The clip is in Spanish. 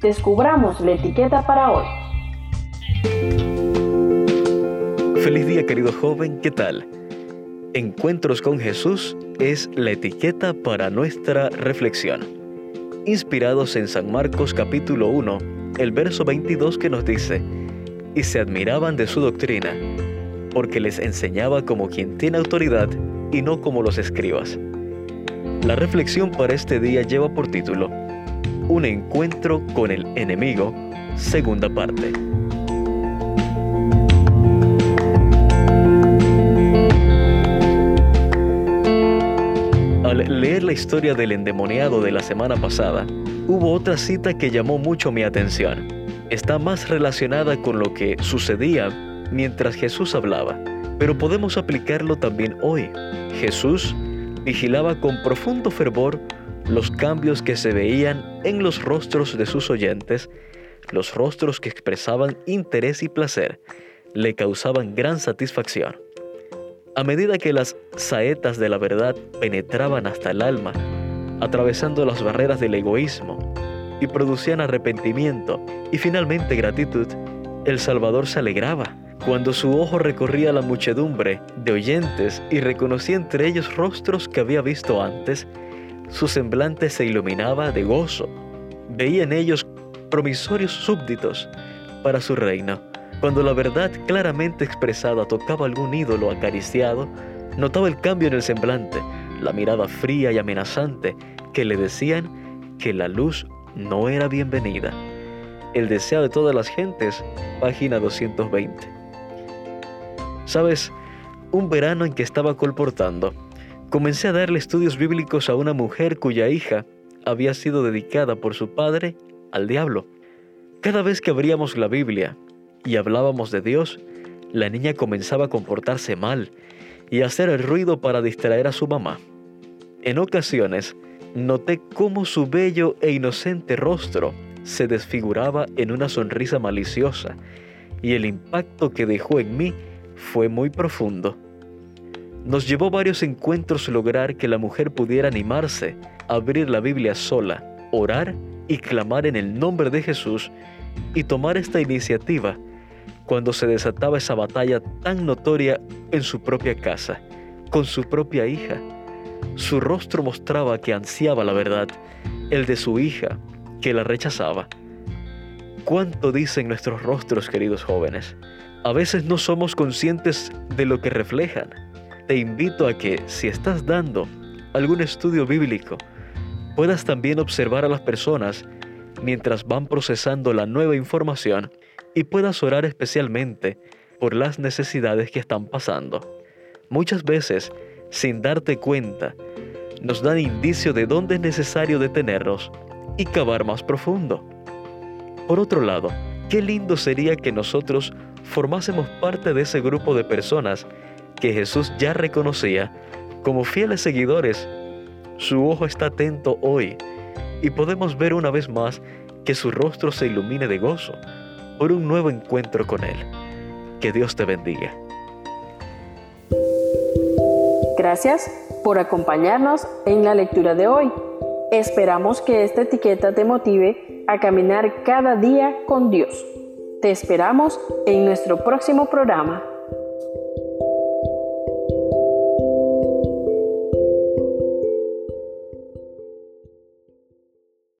descubramos la etiqueta para hoy. Feliz día querido joven, ¿qué tal? Encuentros con Jesús es la etiqueta para nuestra reflexión. Inspirados en San Marcos capítulo 1, el verso 22 que nos dice, y se admiraban de su doctrina, porque les enseñaba como quien tiene autoridad y no como los escribas. La reflexión para este día lleva por título, Un encuentro con el enemigo, segunda parte. Al leer la historia del endemoniado de la semana pasada, hubo otra cita que llamó mucho mi atención. Está más relacionada con lo que sucedía mientras Jesús hablaba, pero podemos aplicarlo también hoy. Jesús vigilaba con profundo fervor los cambios que se veían en los rostros de sus oyentes, los rostros que expresaban interés y placer, le causaban gran satisfacción. A medida que las saetas de la verdad penetraban hasta el alma, atravesando las barreras del egoísmo, y producían arrepentimiento y finalmente gratitud, el Salvador se alegraba cuando su ojo recorría la muchedumbre de oyentes y reconocía entre ellos rostros que había visto antes, su semblante se iluminaba de gozo. Veía en ellos promisorios súbditos para su reino cuando la verdad claramente expresada tocaba algún ídolo acariciado, notaba el cambio en el semblante, la mirada fría y amenazante que le decían que la luz no era bienvenida. El deseo de todas las gentes, página 220. Sabes, un verano en que estaba colportando, comencé a darle estudios bíblicos a una mujer cuya hija había sido dedicada por su padre al diablo. Cada vez que abríamos la Biblia, y hablábamos de Dios, la niña comenzaba a comportarse mal y a hacer el ruido para distraer a su mamá. En ocasiones, noté cómo su bello e inocente rostro se desfiguraba en una sonrisa maliciosa y el impacto que dejó en mí fue muy profundo. Nos llevó varios encuentros lograr que la mujer pudiera animarse abrir la Biblia sola, orar y clamar en el nombre de Jesús y tomar esta iniciativa cuando se desataba esa batalla tan notoria en su propia casa, con su propia hija. Su rostro mostraba que ansiaba la verdad, el de su hija, que la rechazaba. ¿Cuánto dicen nuestros rostros, queridos jóvenes? A veces no somos conscientes de lo que reflejan. Te invito a que, si estás dando algún estudio bíblico, puedas también observar a las personas mientras van procesando la nueva información y puedas orar especialmente por las necesidades que están pasando. Muchas veces, sin darte cuenta, nos dan indicio de dónde es necesario detenernos y cavar más profundo. Por otro lado, qué lindo sería que nosotros formásemos parte de ese grupo de personas que Jesús ya reconocía como fieles seguidores. Su ojo está atento hoy y podemos ver una vez más que su rostro se ilumine de gozo por un nuevo encuentro con Él. Que Dios te bendiga. Gracias por acompañarnos en la lectura de hoy. Esperamos que esta etiqueta te motive a caminar cada día con Dios. Te esperamos en nuestro próximo programa.